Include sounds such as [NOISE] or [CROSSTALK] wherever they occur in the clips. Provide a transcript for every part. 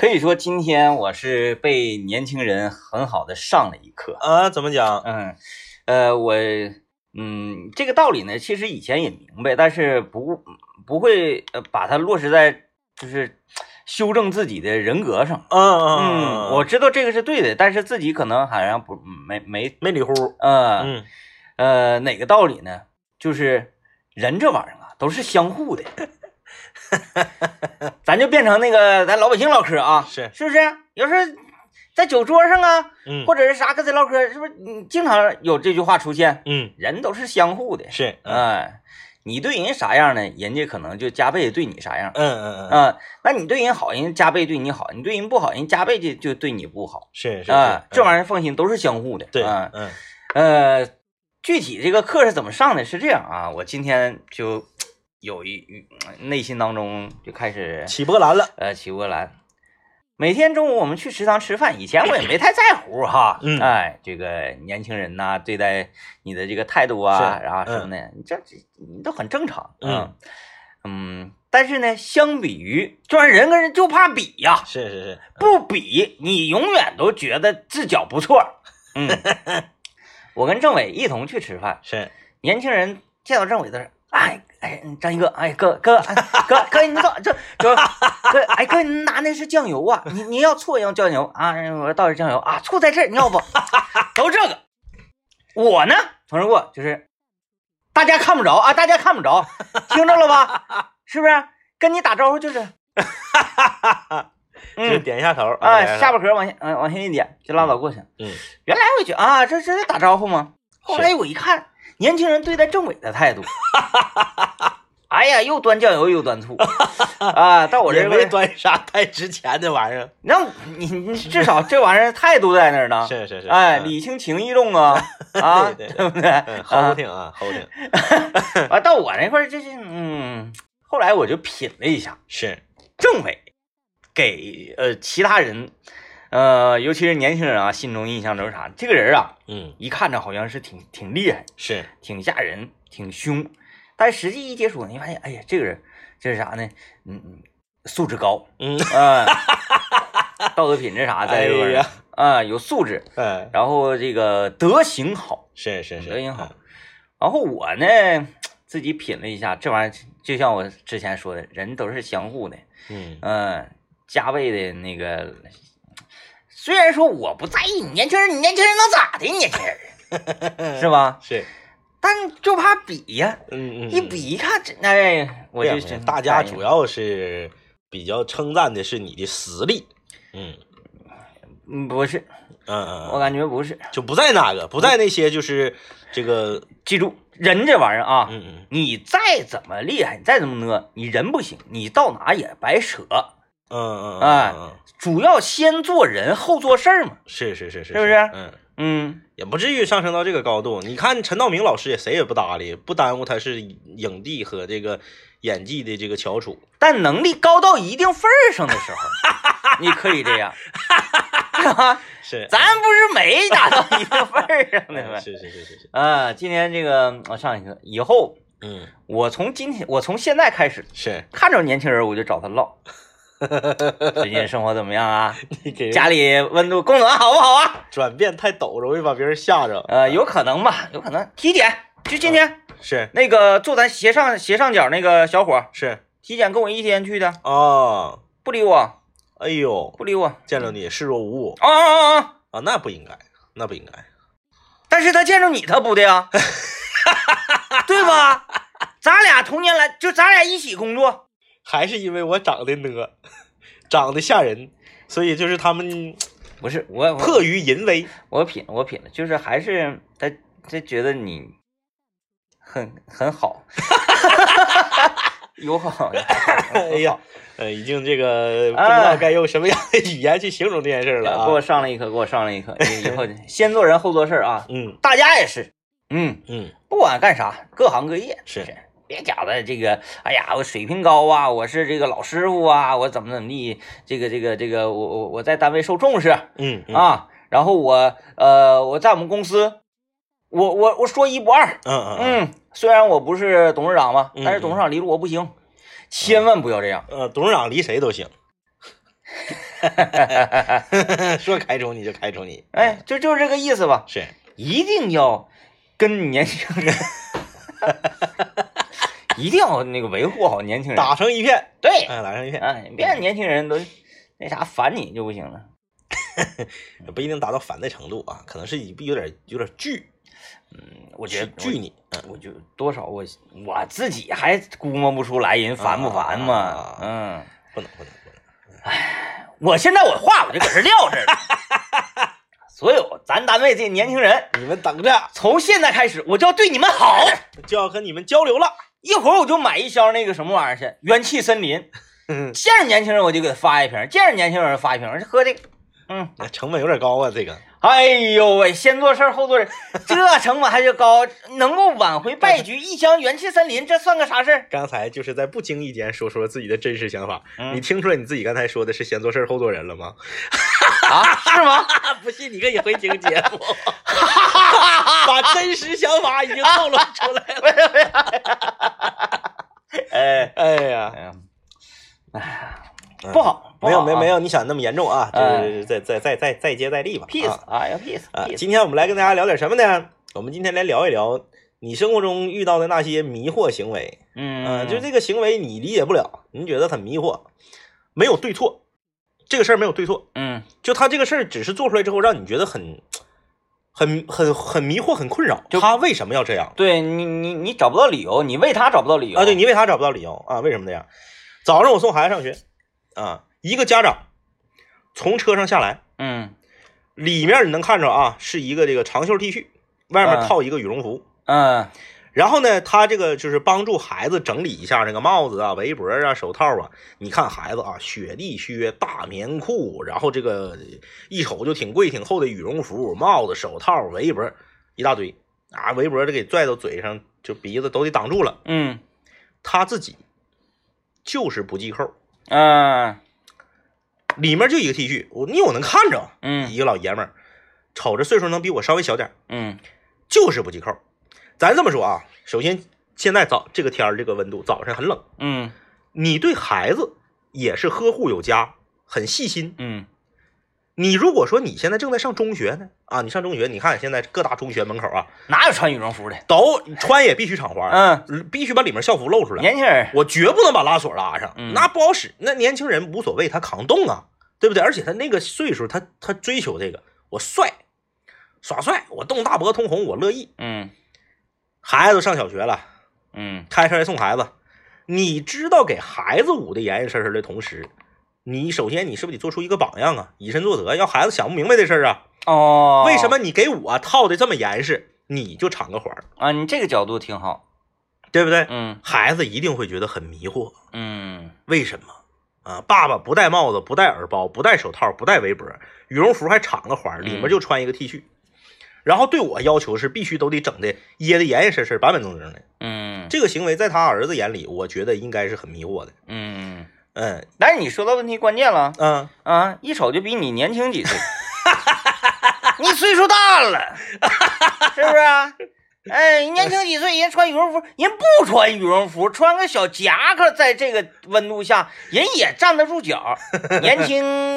可以说今天我是被年轻人很好的上了一课。啊，怎么讲？嗯，呃，我嗯，这个道理呢，其实以前也明白，但是不不会呃把它落实在就是修正自己的人格上。嗯嗯，我知道这个是对的，但是自己可能好像不没没没理乎。呃嗯呃哪个道理呢？就是人这玩意儿啊，都是相互的。[LAUGHS] [LAUGHS] 咱就变成那个咱老百姓唠嗑啊，是是不是？有时候在酒桌上啊，嗯或者是啥跟谁唠嗑，是不是？你经常有这句话出现，嗯人都是相互的。是嗯哎，你对人啥样呢？人家可能就加倍对你啥样。嗯嗯嗯啊，那你对人好，人家加倍对你好；你对人不好，人家加倍就就对你不好。是是啊，这玩意意儿放心，都是相互的。对啊，嗯呃，具体这个课是怎么上的？是这样啊，我今天就有一内心当中就开始起波澜了。呃起波澜。每天中午我们去食堂吃饭，以前我也没太在乎哈，嗯。哎，这个年轻人呐、对待你的这个态度啊，是然后什么的，你这这你都很正常，嗯。嗯，但是呢，相比于这玩意儿，人跟人就怕比呀，是是是，不比你永远都觉得自脚不错，嗯，[LAUGHS] 我跟政委一同去吃饭，是。年轻人见到政委都是，哎哎，张一哥，哎哥哥哎哥哥，你走这这哥，哎哥，你拿那是酱油啊？你你要醋要酱油啊？我说倒点酱油啊，醋在这儿，你要不？[LAUGHS] 都这个，我呢，同事过就是，大家看不着啊，大家看不着，听着了吧？是不是？跟你打招呼就是，[LAUGHS] 就点一下头啊，下巴壳往下嗯往下一点就拉倒过去。嗯原来我觉得啊，这这是打招呼吗？后来我一看，年轻人对待政委的态度，[LAUGHS] 哎呀，又端酱油又端醋。啊！到我这也没边，端啥太值钱的玩意儿。那你你至少这玩意儿态度在那儿呢。[LAUGHS] 是是是，哎，嗯。礼轻情意重啊。[LAUGHS] 啊，对对对。不对？好听啊，挺啊，齁挺。完到我那块儿就是嗯，后来我就品了一下，是。政委给呃其他人，呃，尤其是年轻人啊，心中印象都是啥？这个人啊，嗯一看着好像是挺挺厉害，是挺吓人，挺凶，但实际一接触，你发现，哎呀，这个人这是啥呢？嗯嗯，素质高，嗯啊、道德品质啥 [LAUGHS] 在这块儿哎呀啊、有素质，哎然后这个德行好，是是是德行好。然后我呢自己品了一下，这玩意儿就像我之前说的，人都是相互的，嗯嗯、加倍的那个。虽然说我不在意你年轻人，你年轻人能咋的？你年轻人 [LAUGHS] 是吧？是但就怕比呀，嗯嗯一比一看，这哎，我就大家主要是比较称赞的是你的实力。嗯嗯不是，嗯嗯，我嗯感觉不是。就不在那个，不在那些就是这个记住，人这玩意儿啊，嗯嗯你再怎么厉害，你再怎么呢，你人不行，你到哪也白扯。嗯嗯哎嗯嗯，主要先做人，后做事儿嘛。是是是是，是不是嗯。嗯，也不至于上升到这个高度。你看陈道明老师也谁也不搭理，不耽误他是影帝和这个演技的这个翘楚。但能力高到一定份儿上的时候，[LAUGHS] 你可以这样。是吧是，[LAUGHS] 咱不是没达到一个份儿上的吗？嗯 [LAUGHS] 是是是是是，啊，今天这个我上一课以后，嗯，我从今天，我从现在开始，是看着年轻人我就找他唠。[LAUGHS] 最近生活怎么样啊？[LAUGHS] 你给家里温度供暖好不好啊？转变太陡，容易把别人吓着。呃，有可能吧，有可能。体检，就今天是那个坐咱斜上斜上角那个小伙，是体检跟我一天去的，啊，不理我，哎呦，不理我。见着你视若无物啊啊啊啊！啊，那不应该，那不应该。但是他见着你，他不的呀，[LAUGHS] 对吧？咱俩同年来，就咱俩一起工作，还是因为我长得呢，[LAUGHS] 长得吓人，所以就是他们不是我我迫于淫威。我品我品了，就是还是他他觉得你很很好，[LAUGHS] 友好。[LAUGHS] 哎呀，呃，已经这个不知道该用什么样的语言去形容这件事了给我啊。上了一课，给我上了一课。以以后先做人后做事啊，嗯大家也是，嗯，嗯，不管干啥，各行各业是别假的这个，哎呀，我水平高啊，我是这个老师傅啊，我怎么怎么地，这个这个这个，我我我在单位受重视嗯嗯啊，然后我呃我在我们公司，我我我说一不二，嗯嗯嗯，虽然我不是董事长吧，嗯但是董事长离了我不行，千万不要这样。呃，董事长离谁都行。[LAUGHS] 说开除你就开除你。哎，就就是这个意思吧。是，一定要跟年轻人，[LAUGHS] 一定要那个维护好年轻人。打成一片，对，哎，打成一片，哎，别让年轻人都那啥烦你就不行了。[LAUGHS] 不一定达到烦的程度啊，可能是有点有点惧，我觉得惧你，嗯我就多少我我自己还估摸不出来人烦不烦嘛啊。嗯，不能不能不能。哎我现在我话我就搁这撂这儿了。[LAUGHS] 所有咱单位这年轻人，你们等着，从现在开始我就要对你们好。就要和你们交流了。一会儿我就买一箱那个什么玩意儿去，元气森林。嗯，见着年轻人我就给他发一瓶，见着年轻人发一瓶，喝这个。嗯，那成本有点高啊，这个。哎呦喂，先做事儿后做人，这成本还是高，能够挽回败局，一箱元气森林，这算个啥事儿？刚才就是在不经意间说出了自己的真实想法，嗯你听出来你自己刚才说的是先做事后做人了吗？啊，是吗？[LAUGHS] 不信你可以回听节目，[LAUGHS] [LAUGHS] 把真实想法已经透露出来了。[LAUGHS] 哎哎呀，哎不好，没有没有没有有你想那么严重啊，就哎是再再再再再接再厉吧。peace，啊哎呀 peace 啊！今天我们来跟大家聊点什么呢？我们今天来聊一聊你生活中遇到的那些迷惑行为。嗯嗯，就这个行为你理解不了，你觉得很迷惑，没有对错，这个事儿没有对错，嗯就他这个事儿只是做出来之后让你觉得很、很、很、很迷惑、很困扰。就他为什么要这样对你你你找不到理由，你为他找不到理由啊？对你为他找不到理由啊？为什么这样？早上我送孩子上学啊，一个家长从车上下来，嗯里面你能看着啊，是一个这个长袖 T 恤，外面嗯套一个羽绒服。嗯然后呢，他这个就是帮助孩子整理一下这个帽子啊、围脖啊、手套啊。你看孩子啊，雪地靴、大棉裤，然后这个一瞅就挺贵、挺厚的羽绒服、帽子、手套、围脖一大堆啊，围脖都给拽到嘴上，就鼻子都得挡住了。嗯他自己就是不系扣，嗯里面就一个 T 恤，我你我能看着，嗯一个老爷们儿，瞅着岁数能比我稍微小点，嗯就是不系扣。咱这么说啊，首先现在早这个天儿这个温度，早上很冷。嗯你对孩子也是呵护有加，很细心。嗯你如果说你现在正在上中学呢，啊，你上中学，你看现在各大中学门口啊，哪有穿羽绒服的？都穿也必须敞怀，嗯，必须把里面校服露出来。年轻人，我绝不能把拉锁拉上，嗯那不好使。那年轻人无所谓，他扛冻啊，对不对？而且他那个岁数，他他追求这个，我帅，耍帅，我冻大脖通红，我乐意。嗯孩子上小学了，嗯开车来送孩子，你知道给孩子捂得严严实实的同时，你首先你是不是得做出一个榜样啊，以身作则？要孩子想不明白的事儿啊，哦，为什么你给我套的这么严实，你就敞个怀儿，啊？你这个角度挺好。对不对？嗯孩子一定会觉得很迷惑，嗯为什么啊？爸爸不戴帽子，不戴耳包，不戴手套，不戴围脖，羽绒服还敞个怀儿，里面就穿一个 T 恤。然后对我要求是必须都得整的掖的严严实实、板板正正的。嗯这个行为在他儿子眼里，我觉得应该是很迷惑的。嗯，嗯但是你说到问题关键了嗯，啊！一瞅就比你年轻几岁，[LAUGHS] 你岁数大了，[LAUGHS] 是不是啊？哎，年轻几岁，人穿羽绒服，人不穿羽绒服，穿个小夹克，在这个温度下，人也站得住脚，年轻。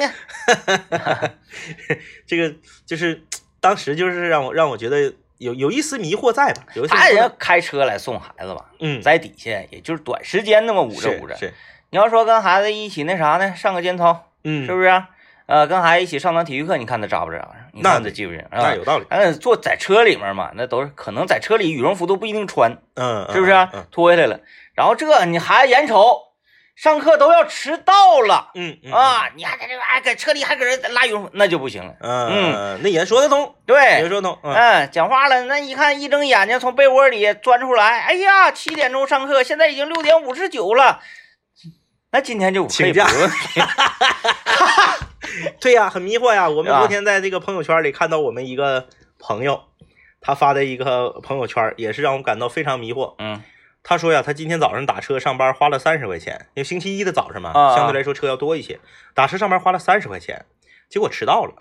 [LAUGHS] 这个就是当时就是让我让我觉得有有一丝迷惑在吧？有一丝迷他惑人开车来送孩子吧，嗯，在底下也就是短时间那么捂着捂着。是是，你要说跟孩子一起那啥呢，上个肩操，嗯，是不是啊？呃，跟孩子一起上堂体育课，你看他扎不扎？你那看他记不记？啊那有道理，嗯，坐在车里面嘛，那都是可能在车里羽绒服都不一定穿，嗯，是不是啊、嗯脱下来了，然后这你孩子眼瞅上课都要迟到了、嗯嗯，啊，你还在这还搁车里还搁这拉羽绒，那就不行了。嗯嗯，那也说得通，对。也对，说得通，嗯。嗯，讲话了，那一看一睁眼睛从被窝里钻出来，哎呀，七点钟上课，现在已经六点五十九了，那今天就请假 [LAUGHS] [LAUGHS] 对呀，很迷惑呀。我们昨天在这个朋友圈里看到我们一个朋友，他发的一个朋友圈，也是让我感到非常迷惑。嗯他说呀，他今天早上打车上班花了三十块钱，因为星期一的早上嘛，相对来说车要多一些，打车上班花了三十块钱，结果迟到了，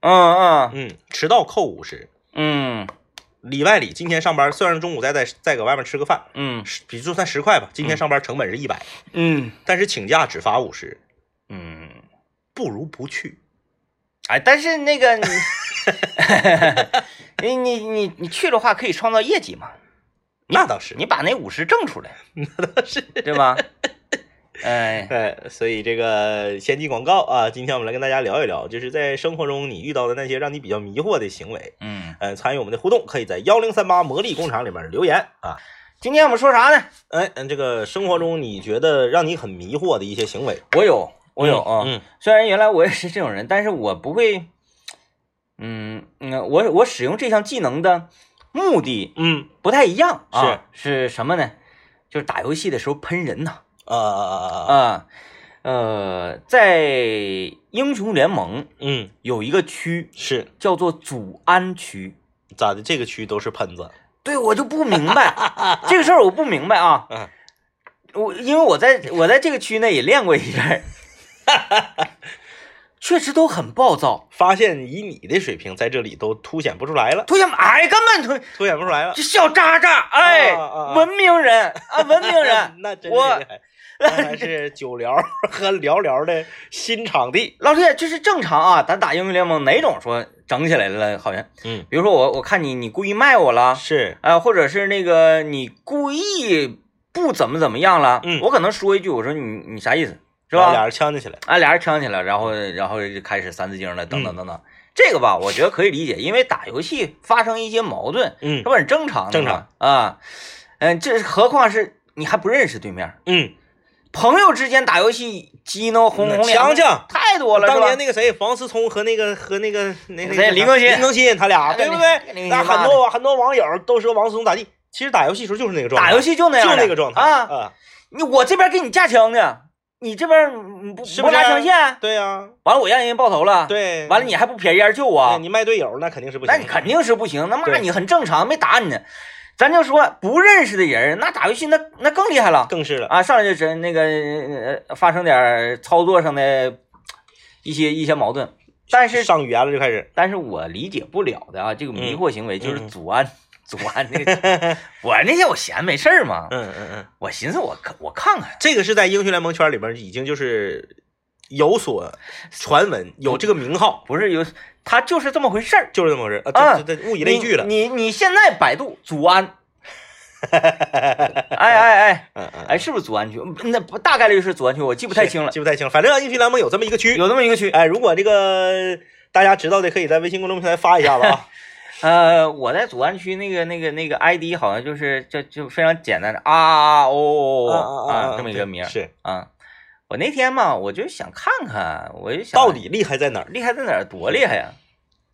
嗯嗯。嗯，迟到扣五十，嗯里外里今天上班虽然中午再在再搁外面吃个饭，嗯。比就算十块吧，今天上班成本是一百、嗯。但是请假只罚五十，嗯，不不如不去。哎，但是那个你，[LAUGHS] 你你你你去的话，可以创造业绩嘛？那倒是，你把那五十挣出来，[LAUGHS] 那倒是。对吧？[LAUGHS] 哎，哎，所以这个先进广告啊，今天我们来跟大家聊一聊，就是在生活中你遇到的那些让你比较迷惑的行为。嗯，呃，参与我们的互动，可以在幺零三八魔力工厂里面留言啊。今天我们说啥呢？哎，嗯，这个生活中你觉得让你很迷惑的一些行为，我有，我有啊。嗯虽然原来我也是这种人，但是我不会，嗯嗯，我我使用这项技能的目的嗯不太一样啊。是什么呢？就是打游戏的时候喷人呐。啊啊啊啊啊，啊，呃，在英雄联盟嗯，有一个区是叫做祖安区。咋的？这个区都是喷子，对，我就不明白 [LAUGHS] 这个事儿，我不明白啊。嗯我因为我在我在这个区呢也练过一阵儿，[LAUGHS] 确实都很暴躁。发现以你的水平在这里都凸显不出来了，凸显哎，根本突凸显不出来了。这小渣渣，哎，啊啊啊文明人啊，文明人。[LAUGHS] 那真厉害。看来是酒聊和聊聊的新场地。老铁，这是正常啊，咱打英雄联盟哪种说整起来了？好像，嗯，比如说我我看你你故意卖我了，是，啊，或者是那个你故意不怎么怎么样了，嗯我可能说一句，我说你你啥意思，是吧？俩人呛起来了。啊，俩人呛起来，然后然后就开始三字经了，等等等等。这个吧，我觉得可以理解，因为打游戏发生一些矛盾，嗯这不很正常的吗正常啊。嗯，这何况是你还不认识对面，嗯，朋友之间打游戏激怒轰轰烈强强。太多了，当年那个谁，王思聪和那个和那个那那个谁林更新林更新他俩对不对？那很多很多网友都说王思聪咋地，其实打游戏时候就是那个状态，打游戏就那样，就那个状态啊。啊，你我这边给你架枪呢，你这边你不是不是拉枪线，对呀，完了我让人爆头了，，对，完了你还不撇烟救我对，你卖队友那肯定是不行，那你肯定是不行，那骂你很正常，没打你呢。咱就说不认识的人，那打游戏那那更厉害了更是了，啊！上来就真那个呃发生点操作上的一些一些矛盾，但是上语言了就开始，但是我理解不了的啊，这个迷惑行为就是嗯。祖安祖安那个，我那天我闲没事儿嘛，嗯嗯嗯，我寻思我看我看看，这个是在英雄联盟圈里边已经就是有所传闻，有这个名号，不是有他就是这么回事儿。就是这么回事啊，啊这这这物以类聚了，你你你现在百度祖安，哎哎哎 [LAUGHS] 哎，是不是祖安区？那不大概率是祖安区，我记不太清了。记不太清了，反正英雄联盟有这么一个区，有这么一个区，哎，如果这个大家知道的，可以在微信公众平台发一下子啊。[LAUGHS] 呃，我在祖安区那个那个那个 ID 好像就是就就非常简单的啊啊哦哦哦啊这么一个名儿是啊。我那天嘛，我就想看看，我就想到底厉害在哪儿？厉害在哪儿，多厉害呀！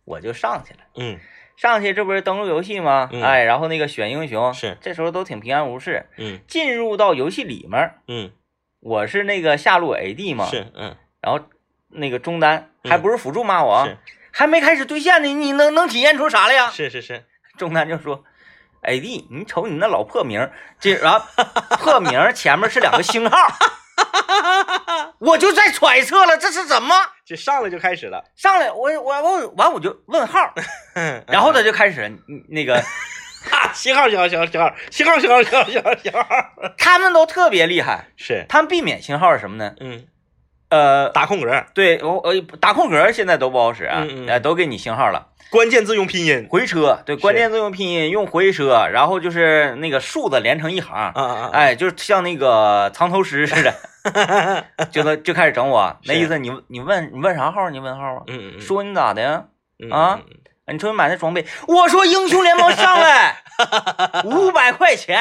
我就上去了。嗯上去这不是登录游戏吗？嗯哎，然后那个选英雄，是这时候都挺平安无事。嗯进入到游戏里面，嗯我是那个下路 AD 嘛，是嗯然后那个中单嗯还不是辅助骂我啊，是还没开始兑现呢，你能能体现出啥来呀？是是是，中单就说：“AD，你瞅你那老破名，这啊破名前面是两个星号，[LAUGHS] 我就在揣测了，这是怎么这上来就开始了。上来？我我我完我就问号，[LAUGHS] 嗯然后他就开始嗯那个啊，信号信号信号信号信号信号信号信号信号，他们都特别厉害，是他们避免信号是什么呢？嗯呃，打空格，对我我打空格现在都不好使啊，嗯嗯。呃都给你星号了。”关键字用拼音。回车，对，关键字用拼音用回车，然后就是那个竖的连成一行，啊啊啊！哎，就是像那个藏头诗似的，[LAUGHS] 就他就开始整我，那意思你你问你问啥号？你问号啊？嗯嗯说你咋的呀？嗯啊？你说你买那装备，我说英雄联盟上来 [LAUGHS] 五百块钱，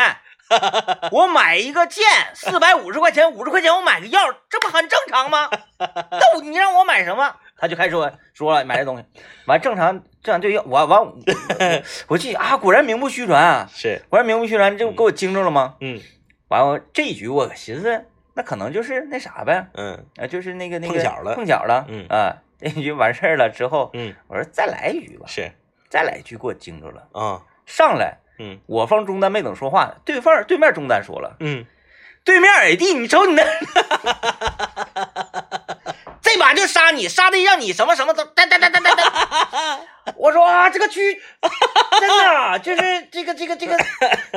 [LAUGHS] 我买一个剑四百五十块钱，五十块钱我买个药，这不很正常吗？[LAUGHS] 那你让我买什么？他就开始说说了买这东西，完正常正常对药，我完我 [LAUGHS] 我记啊，果然名不虚传啊，是。果然名不虚传，这不给我惊着了吗？嗯。完了这一局我寻思，那可能就是那啥呗，嗯。啊，就是那个那个碰巧了。碰巧了，嗯。啊，这一局完事儿了之后，嗯。我说再来一局吧，是。再来一局给我惊着了，啊。上来嗯。我方中单没等说话呢，对方对面中单说了，嗯。对面 AD，你瞅你那，[LAUGHS] 这把就杀你，杀的让你什么什么都哒哒哒哒哒。哒，我 [LAUGHS] 我说啊，这个区真的 [LAUGHS] 就是这个这个这个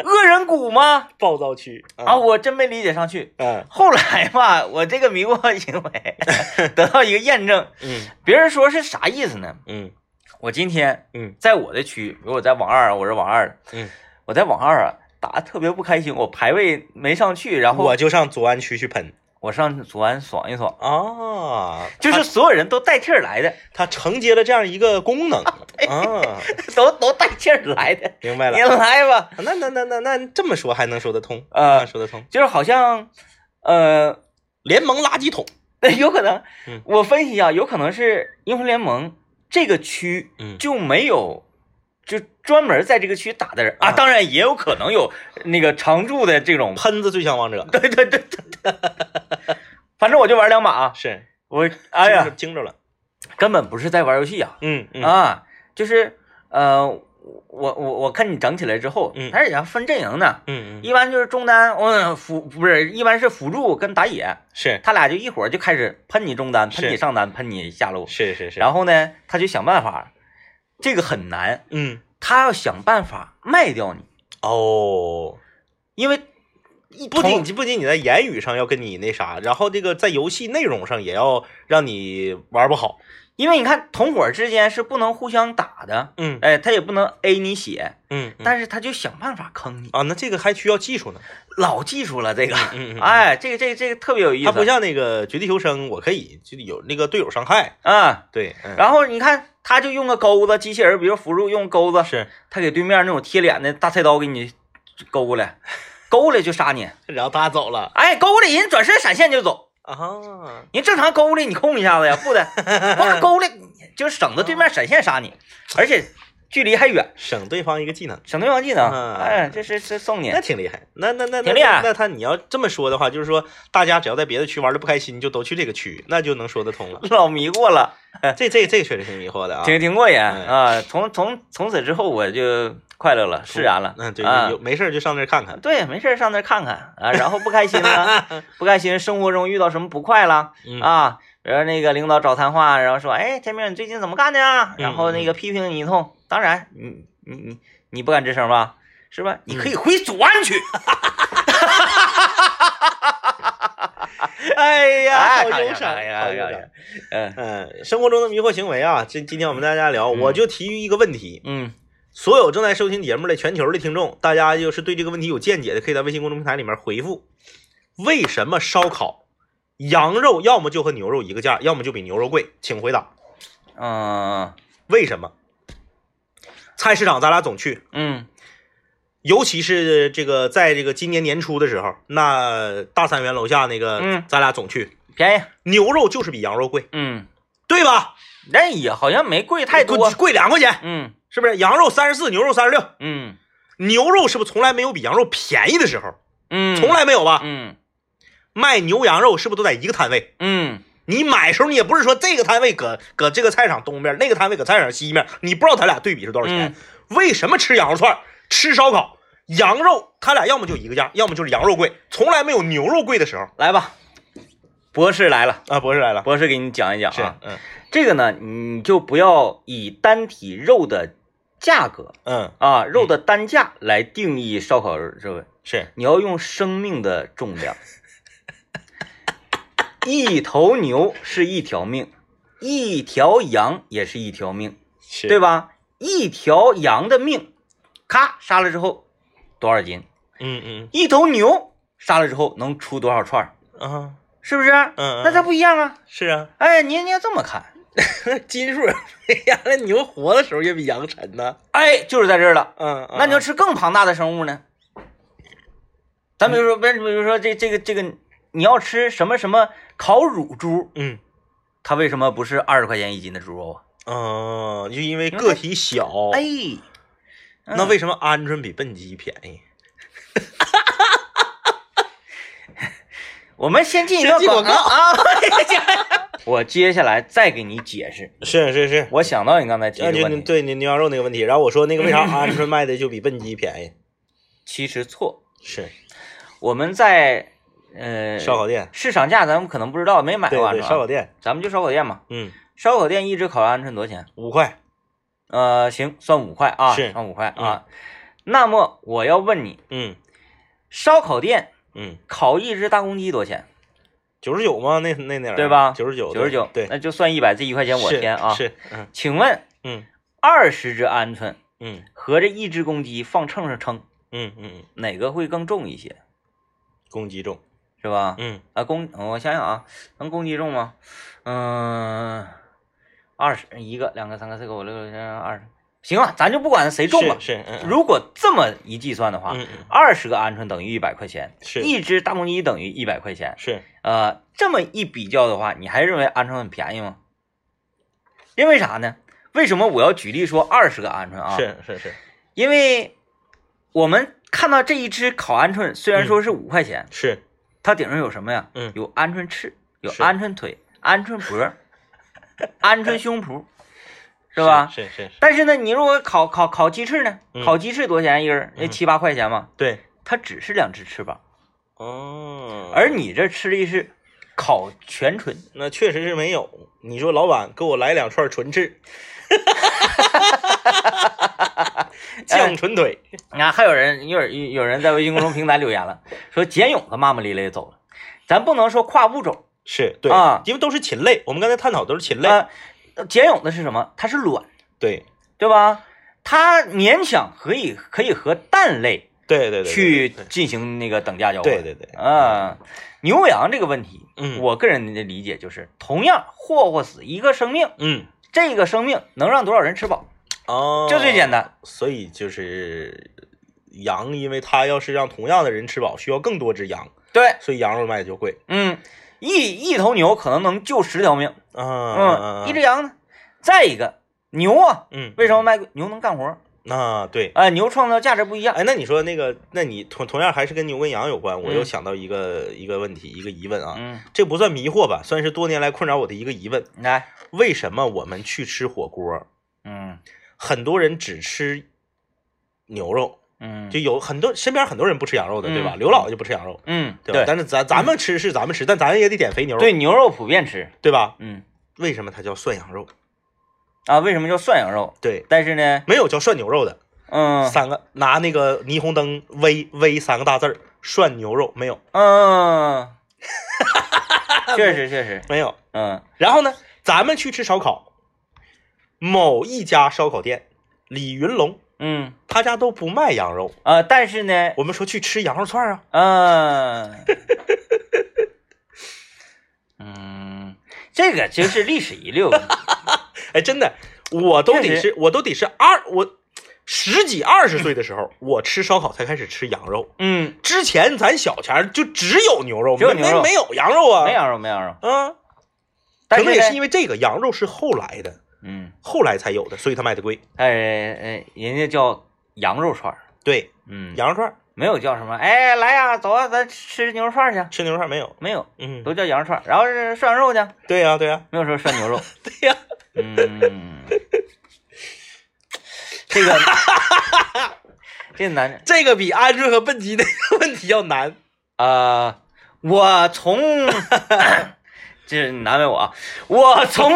恶人谷吗？暴躁区啊，，我真没理解上去。嗯。后来吧，我这个迷惑行为得到一个验证，嗯。别人说是啥意思呢？嗯我今天嗯在我的区，比如我在网二，我是网二的，嗯，我在网二啊打的特别不开心，我排位没上去，然后我就上左安区去喷我上左安爽一爽，啊，就是所有人都带气儿来的，他承接了这样一个功能啊，都都带气儿来的，[LAUGHS] 明白了你。来吧，那那那那那这么说还能说得通呃啊，说得通。就是好像，呃，联盟垃圾桶，[LAUGHS] 有可能嗯，我分析啊，有可能是英雄联盟这个区嗯。就没有。就专门在这个区打的人。啊，啊。当然也有可能有那个常驻的这种，喷子最强王者 [LAUGHS] 对对对对，反正我就玩两把啊，是，我哎呀，惊着了，根本不是在玩游戏啊，嗯嗯。啊，就是呃，我我我看你整起来之后，嗯。而且要分阵营的，嗯嗯，一般就是中单，嗯，辅不是，一般是辅助跟打野，是。他俩就一会儿就开始喷你中单，喷你上单，喷你下路，是是是，然后呢，他就想办法，这个很难，嗯。他要想办法卖掉你，哦，因为不同仅不仅你在言语上要跟你那啥，然后这个在游戏内容上也要让你玩不好，因为你看同伙之间是不能互相打的，嗯。哎，他也不能 A 你血，嗯嗯。但是他就想办法坑你，啊，那这个还需要技术呢，老技术了这个，嗯嗯，哎，这个这个这个特别有意思，他不像那个绝地求生，我可以就有那个队友伤害，啊。对，嗯。然后你看，他就用个钩子，机器人，比如辅助用钩子，是，他给对面那种贴脸的大菜刀给你勾过来，[LAUGHS] 勾过来就杀你。然后他走了。哎，勾过来人转身闪现就走。啊，人正常勾过来你控一下子呀，不的，[LAUGHS] 光，勾过来就是省得对面闪现杀你，而且距离还远，省对方一个技能。省对方技能。嗯哎，这是是送你那。挺厉害，那那那挺厉害那那他你要这么说的话，就是说大家只要在别的区玩的不开心，就都去这个区，那就能说得通了。老迷惑了，这这这确实挺迷惑的啊。挺挺过瘾嗯啊！从从从此之后我就快乐了，释然了。嗯，对，啊有没事儿就上那儿看看。对，没事儿上那儿看看啊，然后不开心了，[LAUGHS] 不开心，生活中遇到什么不快了嗯啊，然后那个领导找谈话，然后说，哎，天明你最近怎么干的呀？然后那个批评你一通，当然，你你你你不敢吱声吧？是吧？你可以回祖安去。[LAUGHS] 哎呀，哎好忧伤，哎呀哎呀哎呀好忧伤。嗯嗯，生活中的迷惑行为啊，今今天我们大家聊，嗯我就提一个问题，嗯所有正在收听节目的全球的听众，大家就是对这个问题有见解的，可以在微信公众平台里面回复：为什么烧烤羊肉要么就和牛肉一个价，要么就比牛肉贵？请回答，嗯。为什么？菜市场咱俩总去，嗯。尤其是这个在这个今年年初的时候，那大三元楼下那个，嗯。咱俩总去，便宜，牛肉就是比羊肉贵，嗯，对吧？那也好像没贵太多。贵，贵两块钱，嗯是不是？羊肉三十四，牛肉三十六，嗯牛肉是不是从来没有比羊肉便宜的时候？嗯，从来没有吧？嗯卖牛羊肉是不是都在一个摊位？嗯你买时候你也不是说这个摊位搁搁这个菜场东边，那个摊位搁菜场西面，你不知道他俩对比是多少钱。为什么吃羊肉串、吃烧烤，羊肉他俩要么就一个价，要么就是羊肉贵，从来没有牛肉贵的时候来吧，博士来了，啊！博士来了，博士给你讲一讲是啊。嗯这个呢，你就不要以单体肉的价格嗯啊，肉的单价来定义烧烤这个，是你要用生命的重量。[LAUGHS] 一头牛是一条命，一条羊也是一条命，是对吧？一条羊的命，咔杀了之后多少斤？嗯嗯一头牛杀了之后能出多少串儿？啊是不是？嗯，那它不一样啊！是啊，哎，你你要这么看，斤数哎呀，那牛活的时候也比羊沉呢。哎，就是在这儿了。嗯，那你要吃更庞大的生物呢？咱比如说，不是，比如说这这个这个，你要吃什么什么烤乳猪，嗯它为什么不是二十块钱一斤的猪肉啊？嗯，就因为个体小，哎，那为什么鹌鹑比笨鸡便宜？[LAUGHS] 我们先进一个广告啊！我接下来再给你解释。是是是，我想到你刚才提啊，就的问题，对你牛羊肉那个问题，然后我说那个为啥 [LAUGHS] 鹌鹑卖的就比笨鸡便宜？其实错。是我们在呃烧烤店，市场价，咱们可能不知道，没买过是吧烧烤店，咱们就烧烤店嘛。嗯，烧烤店一只烤鹌鹑多少钱？五块，呃，行，算五块啊，是算五块啊。那么我要问你，嗯烧烤店嗯，烤一只大公鸡多少钱？九十九吗？那那哪儿啊对吧九十九，九十九，对，那就算一百，这一块钱我是添啊。是，嗯请问嗯二十只鹌鹑嗯和这一只公鸡放秤上称，嗯嗯嗯，哪个会更重一些？公鸡重，是吧？嗯啊，公，我想想啊，能公鸡重吗？嗯，二十一个、两个、三个、四个、五六个、七八二十，行了，咱就不管谁中了。是是，嗯嗯如果这么一计算的话，二十个鹌鹑等于一百块钱，是一只大公鸡等于一百块钱。是，呃，这么一比较的话，你还认为鹌鹑很便宜吗？因为啥呢？为什么我要举例说二十个鹌鹑啊？，是是是因为我们看到这一只烤鹌鹑，虽然嗯说是五块钱，是，它顶上有什么呀？嗯有鹌鹑翅，有鹌鹑腿、鹌鹑脖、鹌鹑胸脯，是吧？是是是，但是呢，你如果烤烤烤鸡翅呢？嗯烤鸡翅多少钱一根儿？那嗯七八块钱嘛。对，它只是两只翅膀，哦，而你这吃的是烤全纯。那确实是没有。你说老板给我来两串纯翅，[LAUGHS] 哈酱纯腿，你看，还有人有人有人在微信公众平台留言了，[LAUGHS] 说简勇他骂骂咧咧走了。咱不能说跨物种是对啊因为都是禽类，我们刚才探讨都是禽类，啊，简勇的是什么？它是卵，对对吧？它勉强可以可以和蛋类对对对，去进行那个等价交换。对对对，啊，牛羊这个问题，嗯我个人的理解就是，同样霍霍死一个生命，嗯这个生命能让多少人吃饱，哦，就最简单。所以就是羊，因为它要是让同样的人吃饱，需要更多只羊，对，所以羊肉卖的就贵。嗯，一一头牛可能能救十条命，嗯嗯，一只羊呢？再一个牛啊，嗯，为什么卖贵？牛能干活，啊对。啊，牛创造价值不一样。哎，那你说那个，那你同同样还是跟牛跟羊有关，我又嗯想到一个、一个问题，一个疑问啊，嗯，这不算迷惑吧，算是多年来困扰我的一个疑问。来，为什么我们去吃火锅，嗯很多人只吃牛肉，嗯，就有很多身边很多人不吃羊肉的，对吧？嗯。刘老爷就不吃羊肉，嗯，对吧？但是咱咱们吃是咱们吃，但咱也得点肥牛，对，牛肉普遍吃，对吧？嗯。为什么它叫涮羊肉？啊，为什么叫涮羊肉？对，但是呢，没有叫涮牛肉的，嗯。三个拿那个霓虹灯微微三个大字儿涮牛肉没有。嗯，[LAUGHS] 确实确实，没有。嗯。然后呢，咱们去吃烧烤，某一家烧烤店李云龙嗯。他家都不卖羊肉，啊，但是呢，我们说去吃羊肉串啊，嗯 [LAUGHS] 嗯，这个就是历史遗留。[LAUGHS] 哎，真的，我都得是，我都得是二我十几二十岁的时候，我吃烧烤才开始吃羊肉。嗯，之前咱小前儿就只有牛肉，只有牛肉。没没没有羊肉啊，没羊肉，没羊肉。啊。但是呢可能也是因为这个羊肉是后来的，嗯，后来才有的，所以它卖的贵。哎哎，人家叫羊肉串儿，对，嗯，羊肉串儿。没有叫什么，哎，来呀，走啊，咱吃牛肉串儿去。吃牛肉串儿没有，没有，嗯，都叫羊肉串儿。然后是涮羊肉去，对呀、对呀、没有说涮牛肉。[LAUGHS] 对呀、嗯，这个 [LAUGHS] 这个难。这个比鹌鹑和笨鸡的问题要难。啊、我从这难为我啊，我从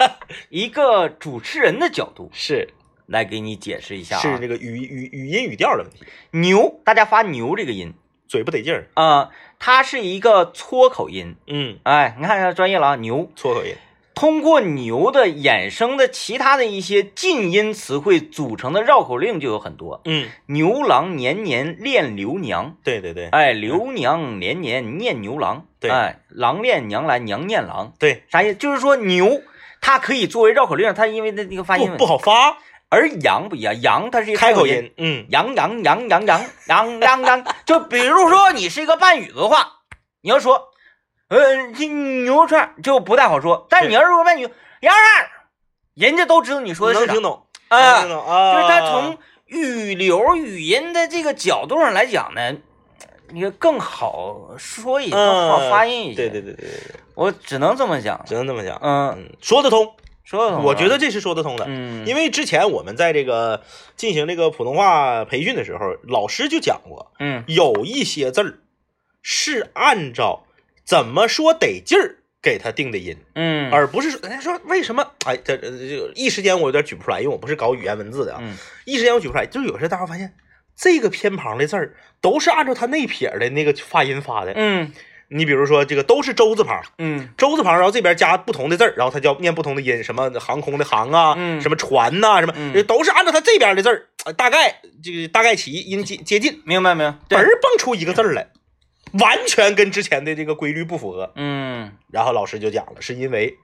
[LAUGHS] 一个主持人的角度是来给你解释一下、啊。是这个语语语音语调的问题，牛，大家发牛这个音嘴不得劲儿。啊、它是一个搓口音。嗯，哎，你看一下专业了啊，牛。搓口音。通过牛的衍生的其他的一些近音词汇组成的绕口令就有很多，嗯，牛郎年年恋刘娘，对对对哎，刘娘年年念牛郎，对。哎，郎恋娘来娘念郎，对，啥意思？就是说牛它可以作为绕口令，它因为它那个发音不不好发，而羊不一样，羊它是一个，开口音。嗯，羊羊羊羊羊羊羊羊，就比如说你是一个半语的话，你要说，呃，这牛肉串就不太好说，但你要是说半语羊肉串，人家都知道你说的是听懂。啊，能听懂啊，就是他从语流语音的这个角度上来讲呢，你更好说一些，更好发音一些。对对对对对对，我只能这么讲。只能这么讲。嗯，嗯，说得通，说得通我觉得，这是说得通的。嗯，因为之前我们在这个进行这个普通话培训的时候，老师就讲过，嗯有一些字儿是按照怎么说得劲儿给他定的音，嗯而不是说人家说为什么？哎，这这这一时间我有点举不出来，因为我不是搞语言文字的啊，嗯一时间我举不出来。就是有时候大家发现，这个偏旁的字儿都是按照它内撇的那个发音发的。嗯。你比如说这个都是周字旁，嗯。周字旁，然后这边加不同的字儿，然后它叫念不同的音，什么航空的航啊，嗯。什么船呐、什么、嗯。都是按照它这边的字儿，呃大概这个大概齐音接接近，明白没有？嘣，儿蹦出一个字儿来，完全跟之前的这个规律不符合。嗯。然后老师就讲了，是因为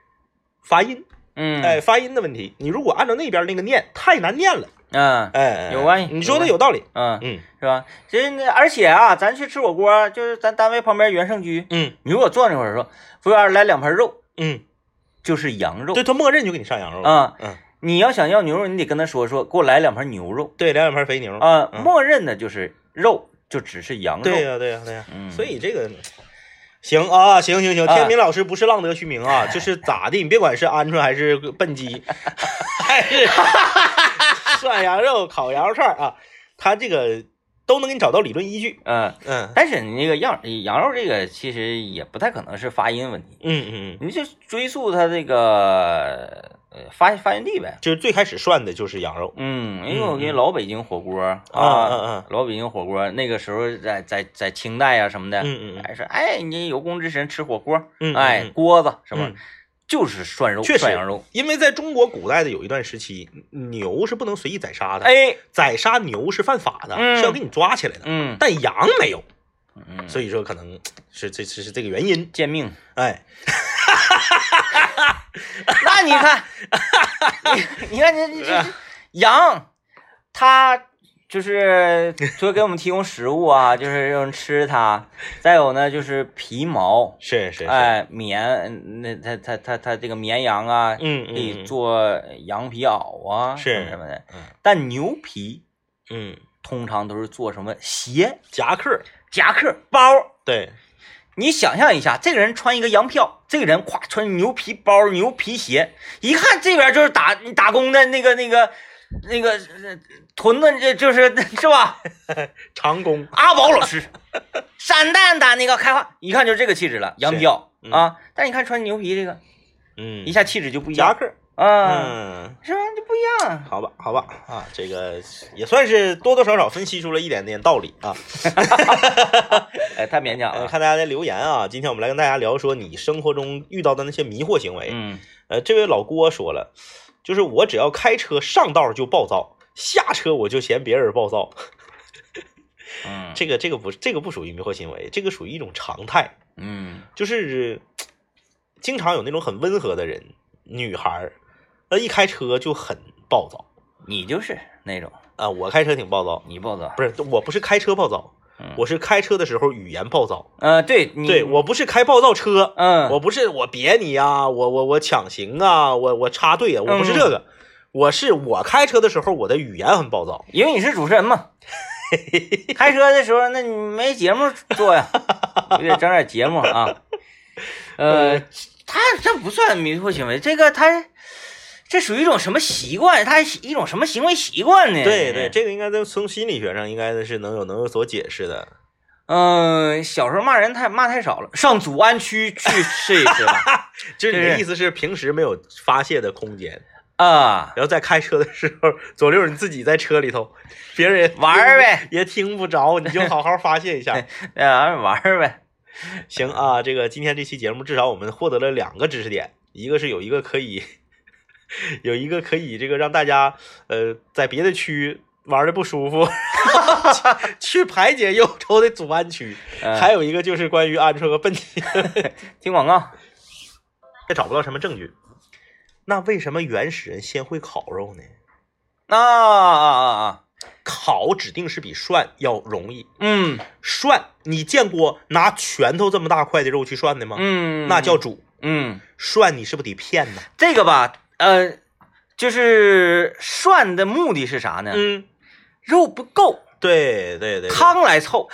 发音，嗯。哎，发音的问题。你如果按照那边那个念，太难念了，嗯哎，有关系你说的有道理，嗯，嗯是吧？其实那而且啊，咱去吃火锅，就是咱单位旁边原盛居，嗯你如果坐那会儿说，服务员来两盘肉，嗯，就是羊肉对，他默认就给你上羊肉，啊。嗯，你要想要牛肉，你得跟他说说，给我来两盘牛肉对，来两盘肥牛，啊。嗯默认的就是肉，就只是羊肉。对呀对呀对呀，嗯所以这个。行啊，行行行，啊天明老师不是浪得虚名啊，就是咋的，你别管是鹌鹑还是笨鸡，[LAUGHS] 还是涮羊肉、烤羊肉串啊，他这个都能给你找到理论依据。嗯，嗯。但是你那个羊羊肉这个其实也不太可能是发音问题，嗯嗯嗯，你就追溯它这个呃发发源地呗。就是最开始涮的就是羊肉。嗯，因为我嗯跟老北京火锅啊，嗯嗯老北京火锅那个时候在在在清代啊什么的，嗯嗯嗯。还是哎你有功之神吃火锅，嗯，哎嗯。锅子什么嗯就是涮肉确实涮羊肉，因为在中国古代的有一段时期，牛是不能随意宰杀的，哎。宰杀牛是犯法的，嗯。是要给你抓起来的。嗯。但羊没有，嗯，所以说可能是这这是这个原因。贱命。哎，[LAUGHS] 那你看，你你看你你这这羊，它就是除了给我们提供食物啊，[LAUGHS] 就是让人吃它，再有呢就是皮毛，是是是，哎，绵，那它它它它这个绵羊啊，嗯可以嗯做羊皮袄啊，是什么的。嗯。但牛皮嗯，通常都是做什么鞋、夹克，夹克、包。对，你想象一下，这个人穿一个羊票，这个人咵穿牛皮包、牛皮鞋，一看这边就是打打工的那个那个那个呃屯子，这就是是吧？[LAUGHS] 长工，阿宝老师，闪蛋打那个开化，一看就是这个气质了，洋票嗯啊。但你看穿牛皮这个，嗯一，下气质就不一样夹克，啊，嗯。是吧？就不一样。好吧，好吧，啊，这个也算是多多少少分析出了一点点道理啊。[LAUGHS] [LAUGHS] 哎，太勉强呃，了。看大家的留言啊，今天我们来跟大家聊说你生活中遇到的那些迷惑行为。嗯呃，这位老郭说了，就是我只要开车上道就暴躁，下车我就嫌别人暴躁。[LAUGHS] 嗯这个这个不这个不属于迷惑行为，这个属于一种常态，嗯就是经常有那种很温和的人，女孩儿，呃，一开车就很暴躁你就是那种啊。我开车挺暴躁，你暴躁。不是，我不是开车暴躁，嗯我是开车的时候语言暴躁。呃，对对我不是开暴躁车，嗯。我不是我别你呀、我我我抢行啊，我我插队啊，我不是这个，我是我开车的时候我的语言很暴躁。因为你是主持人嘛，[LAUGHS] 开车的时候那你没节目做呀，[LAUGHS] 你得整点节目啊。呃，他这不算迷惑行为，这个他这属于一种什么习惯？他一种什么行为习惯呢？对对，，这个应该在从心理学上应该是能有能有所解释的。嗯、小时候骂人太骂太少了，上祖安区去试一试吧。[LAUGHS] 就是你的意思是平时没有发泄的空间，啊，然后在开车的时候，左六你自己在车里头，别人也玩呗，也听不着，你就好好发泄一下。[LAUGHS] 啊，玩儿呗。行啊，这个今天这期节目至少我们获得了两个知识点，一个是有一个可以有一个可以这个让大家呃在别的区玩的不舒服，[LAUGHS] 去排解忧愁的祖安区，[LAUGHS] 嗯还有一个就是关于鹌鹑和笨鸡，[LAUGHS] 听广告。也找不到什么证据。那为什么原始人先会烤肉呢？啊啊啊啊！烤指定是比涮要容易。嗯涮，你见过拿拳头这么大块的肉去涮的吗？嗯，那叫煮。嗯。涮你是不是得片呢？这个吧，呃，就是涮的目的是啥呢？嗯，肉不够，对对对，对汤来凑。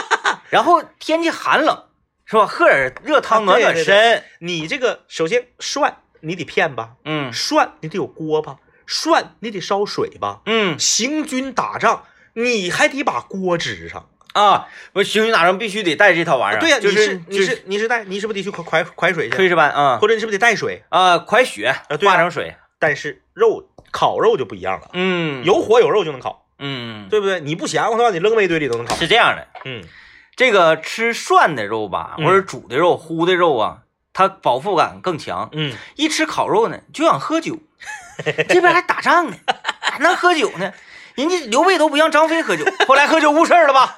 [LAUGHS] 然后天气寒冷，是吧？喝点热汤暖暖身。你这个首先涮你得片吧，嗯涮你得有锅吧，涮你得烧水吧，嗯行军打仗你还得把锅支上，啊，我行军打仗必须得带这套玩意儿。对呀、就你是你就是是你是带你是不是得去快快快水去，炊事班啊或者你是不是得带水？啊，快血对啊化成水。但是肉烤肉就不一样了，嗯，有火有肉就能烤，嗯，对不对？你不咸乎的话，你扔煤堆里都能烤。是这样的。嗯这个吃涮的肉吧，嗯或者煮的肉、烀的肉啊，它饱腹感更强。嗯，一吃烤肉呢，就想喝酒，这边还打仗呢，还能喝酒呢。人家刘备都不让张飞喝酒，后来喝酒误事儿了吧？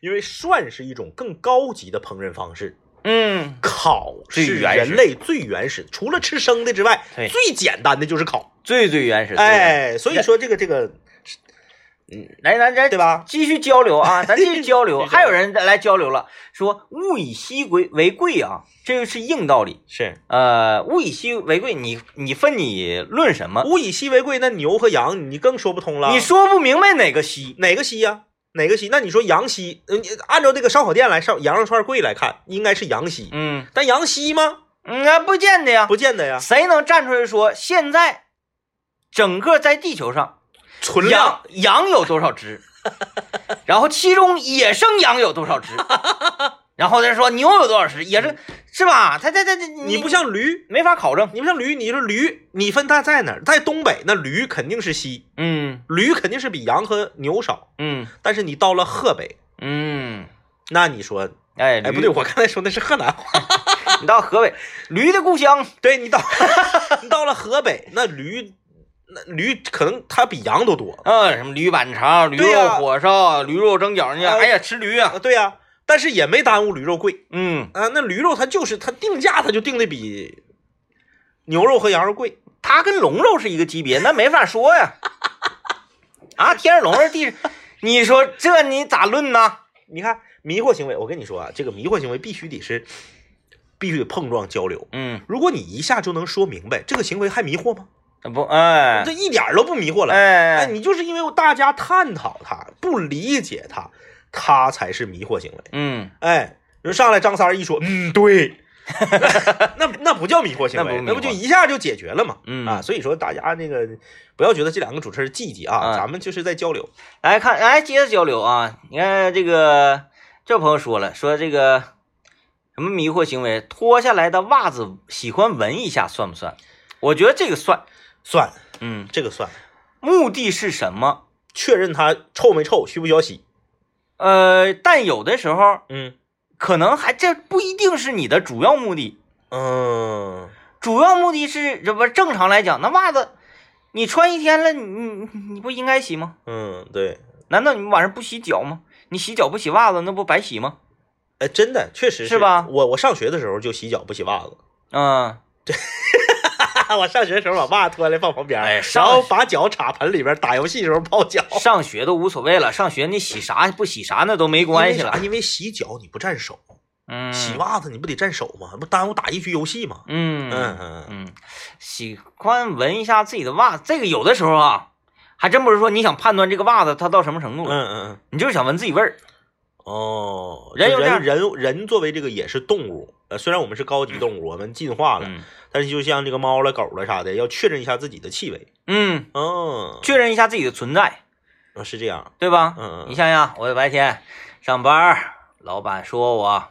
因为涮是一种更高级的烹饪方式，嗯，烤是人类最原始，除了吃生的之外，最简单的就是烤。最最原始。哎，所以说这个这个，嗯来来来，对吧？继续交流啊，[LAUGHS] 咱继续交流。继续交流还有人来交流了，说物以稀为为贵啊，这个是硬道理。是呃，物以稀为贵，你你分你论什么？物以稀为贵，那牛和羊你更说不通了。你说不明白哪个稀？哪个稀呀、哪个西？那你说羊西，嗯，你按照这个烧烤店来烧羊肉串贵来看，应该是羊西，嗯但羊西吗？嗯，那不见得呀。不见得呀。谁能站出来说现在整个在地球上存量羊羊有多少只，[LAUGHS] 然后其中野生羊有多少只，然后再说牛有多少只，也是是吧？他他他他你不像驴，没法考证。你不像驴，你说驴，你分它在哪儿？在东北，那驴肯定是稀，嗯驴肯定是比羊和牛少。嗯但是你到了河北，嗯，那你说，哎哎，不对，，我刚才说的是河南话。[LAUGHS] 你到河北，驴的故乡。对你到 [LAUGHS] 你到了河北，那驴，那驴可能它比羊都多。嗯，什么驴板肠、驴肉火烧、驴肉蒸饺你？呃哎呀，吃驴啊！啊，对呀、但是也没耽误驴肉贵嗯，啊。那驴肉它就是它定价，它就定的比牛肉和羊肉贵。它跟龙肉是一个级别，那没法说呀。[LAUGHS] 啊，天上龙是地上，你说这你咋论呢？你看迷惑行为，我跟你说啊，这个迷惑行为必须得是必须得碰撞交流。嗯，如果你一下就能说明白，这个行为还迷惑吗？不，哎这，一点都不迷惑了。哎，哎，你就是因为大家探讨它，不理解它，它才是迷惑行为。嗯，哎，人上来张三一说，嗯，对，[LAUGHS] 那那不叫迷惑行为，那不那不就一下就解决了吗？嗯啊，所以说大家那个不要觉得这两个主持人积极啊，啊咱们就是在交流。来看，来接着交流啊！你看这个，这朋友说了，说这个什么迷惑行为，脱下来的袜子喜欢闻一下，算不算？我觉得这个算。算嗯，这个算，目的是什么？确认它臭没臭，需不需要洗？呃，但有的时候嗯可能还这不一定是你的主要目的，嗯，主要目的是这不正常来讲，那袜子你穿一天了，你你你不应该洗吗？嗯，对，难道你晚上不洗脚吗？你洗脚不洗袜子，那不白洗吗？哎，真的确实是吧我我上学的时候就洗脚不洗袜子，嗯，[LAUGHS] 我上学的时候把袜子脱下来放旁边，哎然后把脚插盆里边，打游戏的时候泡脚。[LAUGHS] 上学都无所谓了，上学你洗啥不洗啥那都没关系了因为洗脚你不沾手，嗯，洗袜子你不得沾手吗？不耽误打一局游戏吗？嗯嗯嗯嗯，喜欢闻一下自己的袜子，这个有的时候啊，还真不是说你想判断这个袜子它到什么程度了，嗯嗯嗯。你就是想闻自己味儿。哦，人人人人作为这个也是动物，呃，虽然我们是高级动物，我们进化了，嗯但是就像这个猫了、狗了啥的，要确认一下自己的气味。嗯，哦，确认一下自己的存在，哦是这样。对吧？你想想，我白天上班，老板说我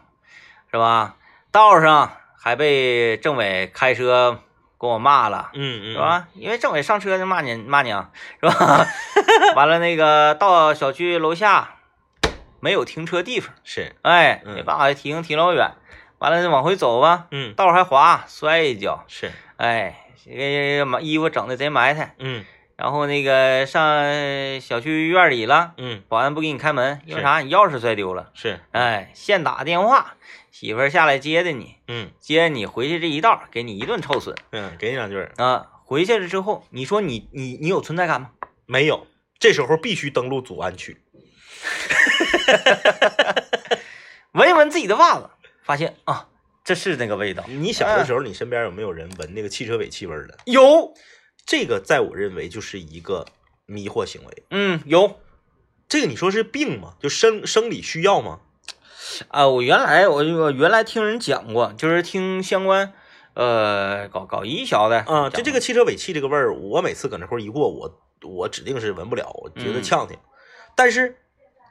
是吧？道上还被政委开车给我骂了。嗯嗯，是？吧？因为政委上车就骂你骂你啊，是吧？[LAUGHS] 完了那个到小区楼下没有停车地方，是，哎，嗯没办法，停挺老远。完了往回走吧，嗯道上还滑，摔一跤，是，哎，这个埋衣服整的贼埋汰。嗯然后那个上小区院里了，嗯保安不给你开门，因为啥？你钥匙摔丢了。是，哎，现打电话，媳妇儿下来接的你，嗯接你回去这一道，给你一顿臭损嗯，给你两句儿。啊。回去了之后，你说你你你有存在感吗？没有，这时候必须登录祖安区。[LAUGHS] 闻一闻自己的袜子，发现啊，这是那个味道。你小的时候，你身边有没有人闻那个汽车尾气味的？有，这个在我认为就是一个迷惑行为。嗯，有这个你说是病吗？就生生理需要吗？啊。我原来我我原来听人讲过，就是听相关呃搞搞医学的啊，就这个汽车尾气这个味儿，我每次搁那块儿一过，我我指定是闻不了，我觉得嗯呛挺。但是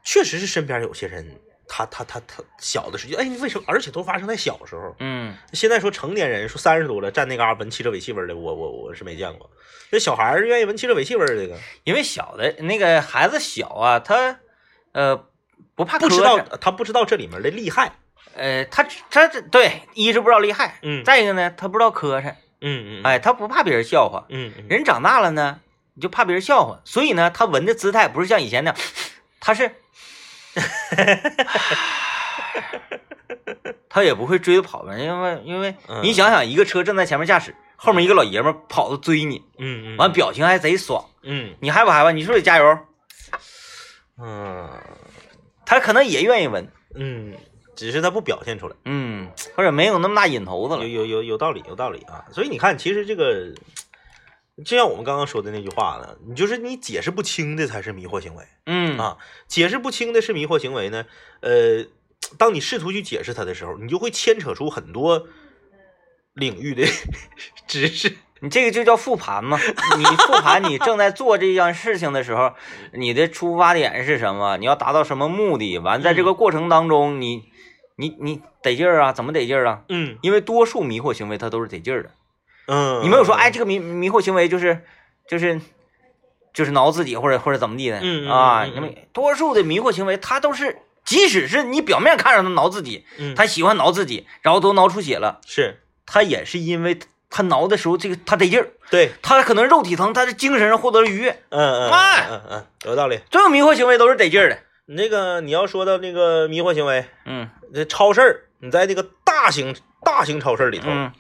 确实是身边有些人，他他他他小的时候，哎，为什么？而且都发生在小时候。嗯，现在说成年人说三十多了站那嘎闻汽车尾气味儿的，我我我是没见过。这小孩儿愿意闻汽车尾气味儿这个，因为小的那个孩子小啊，他呃不怕不知道他不知道这里面的厉害。呃，他他这对一是不知道厉害，嗯再一个呢，他不知道磕碜，嗯嗯，哎，他不怕别人笑话。嗯嗯人长大了呢，你就怕别人笑话，所以呢，他闻的姿态不是像以前那样，他是，[LAUGHS] 他也不会追着跑吧，因为因为嗯你想想，一个车正在前面驾驶，后面一个老爷们儿跑着追你，嗯嗯，完表情还贼爽，嗯你害不害怕？你是不是得加油？嗯他可能也愿意闻，嗯，只是他不表现出来。嗯，或者没有那么大瘾头子有了，有有有道理，有道理啊！所以你看，其实这个，就像我们刚刚说的那句话呢，你就是你解释不清的才是迷惑行为嗯啊，解释不清的是迷惑行为呢。呃，当你试图去解释它的时候，你就会牵扯出很多领域的 [LAUGHS] 知识。你这个就叫复盘嘛？你复盘你正在做这件事情的时候，你的出发点是什么？你要达到什么目的？完，在这个过程当中，你你你得劲儿啊？怎么得劲儿啊？嗯因为多数迷惑行为它都是得劲儿的。嗯，你没有说，哎，这个迷迷惑行为就是就是就是挠自己或者或者怎么地的嗯嗯啊？嗯嗯因为多数的迷惑行为，它都是即使是你表面看着他挠自己，嗯他喜欢挠自己，然后都挠出血了，是他也是因为他挠的时候这个他得劲儿。对，他可能肉体疼，他是精神上获得了愉悦。嗯嗯哎嗯嗯，有道理。所有迷惑行为都是得劲儿的。那个你要说到那个迷惑行为，嗯这超市儿，你在那个大型大型超市里头，嗯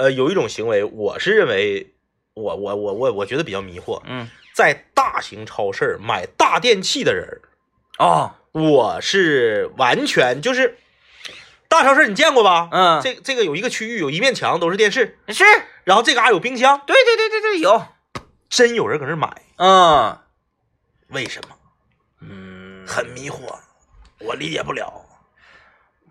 呃，有一种行为，我是认为，我我我我我觉得比较迷惑，嗯，在大型超市买大电器的人啊，哦，我是完全就是大超市你见过吧？嗯，这这个有一个区域有一面墙都是电视，是然后这嘎有冰箱，对对对对对有。真有人搁那买，嗯为什么？嗯，很迷惑，我理解不了。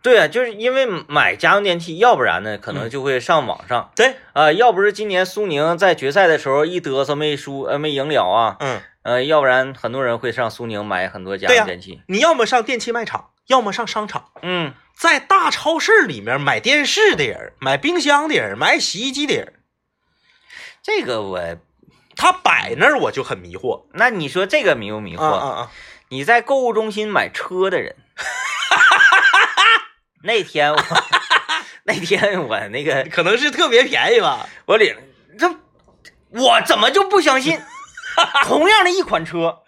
对啊，就是因为买家用电器，要不然呢，可能就会上网上对，啊、要不是今年苏宁在决赛的时候一嘚瑟没输，呃，没赢了啊，嗯，呃，要不然很多人会上苏宁买很多家用电器。你要么上电器卖场，要么上商场。嗯，在大超市里面买电视的人，买冰箱的人，买洗衣机的人，这个我，他摆那儿我就很迷惑。那你说这个迷不迷惑？啊啊啊！你在购物中心买车的人，[LAUGHS] [LAUGHS] 那天我 [LAUGHS] 那天我那个可能是特别便宜吧。我领这我怎么就不相信？[LAUGHS] 同样的一款车，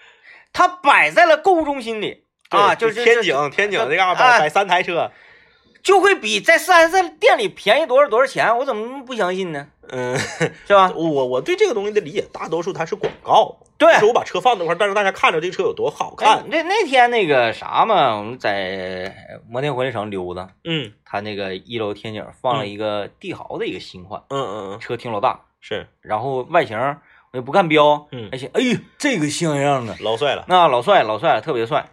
它摆在了购物中心里啊，就是天井，天井那嘎摆哎摆三台车。就会比在四 S 店里便宜多少多少钱？我怎么不相信呢？嗯，[LAUGHS] 是吧？我我对这个东西的理解，大多数它是广告。对就是我把车放那块儿，但是大家看着这个车有多好哎看。那那天那个啥嘛，我们在摩天活力城溜达，嗯他那个一楼天井放了一个帝豪的一个新款，嗯嗯嗯，车挺老大，是然后外形我也不看标，嗯而且哎呦，这个像样的，老帅了。那老帅老帅了，特别帅。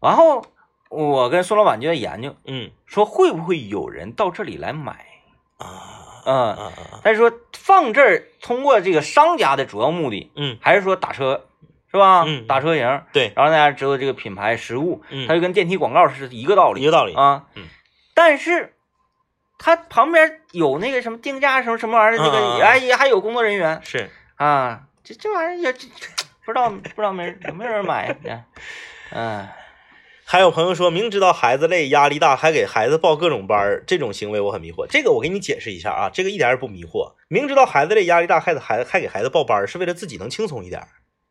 然后我跟孙老板就在研究，嗯说会不会有人到这里来买？啊嗯，啊啊但是说放这儿通过这个商家的主要目的，嗯还是说打车，是吧？嗯打车型，对，然后大家知道这个品牌实物，嗯它就跟电梯广告是一个道理一个道理。啊。嗯，但是它旁边有那个什么定价什么什么玩意儿，这嗯嗯嗯个哎也还有工作人员是，啊，这这玩意儿也这不知道不知道没人有没有人买呀？嗯，还有朋友说明知道孩子累、压力大，还给孩子报各种班儿，这种行为我很迷惑。这个我给你解释一下啊，这个一点儿也不迷惑。明知道孩子累、压力大，还孩子还给孩子报班儿，是为了自己能轻松一点儿。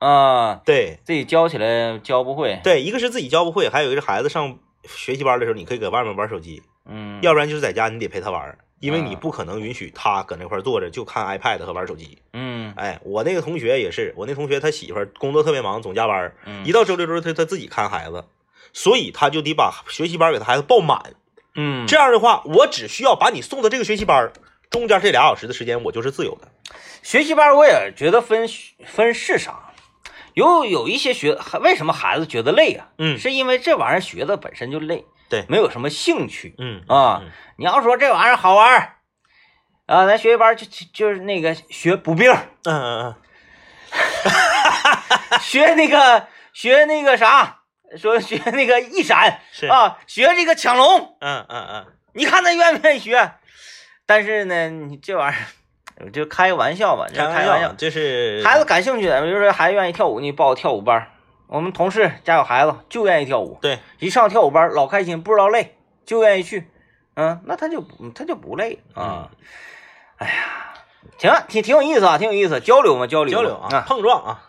啊，对自己教起来教不会，对，一个是自己教不会，还有一个是孩子上学习班的时候，你可以搁外面玩手机，嗯，要不然就是在家你得陪他玩儿，因为你啊不可能允许他搁那块儿坐着就看 iPad 和玩手机。嗯哎，我那个同学也是，我那同学他媳妇儿工作特别忙，总加班一到周六周日他他自己看孩子，所以他就得把学习班给他孩子报满。嗯，这样的话，我只需要把你送到这个学习班儿，中间这俩小时的时间我就是自由的。学习班我也觉得分分是啥，有有一些学为什么孩子觉得累啊？嗯是因为这玩意儿学的本身就累，对没有什么兴趣嗯啊。嗯你要说这玩意儿好玩儿啊，咱学习班就就就是那个学补兵嗯，嗯嗯 [LAUGHS] 学那个学那个啥，说学那个一闪是，啊，学这个抢龙，嗯嗯嗯，你看他愿不愿意学？但是呢，你这玩意儿就开个玩笑吧，就开开个玩笑。就是孩子感兴趣的，比如说孩子愿意跳舞，你报个跳舞班。我们同事家有孩子就愿意跳舞，对，一上跳舞班老开心，不知道累，就愿意去。嗯，那他就他就不累啊。哎呀，行，挺挺有意思啊，挺有意思，交流嘛，交流交流啊，啊。碰撞啊，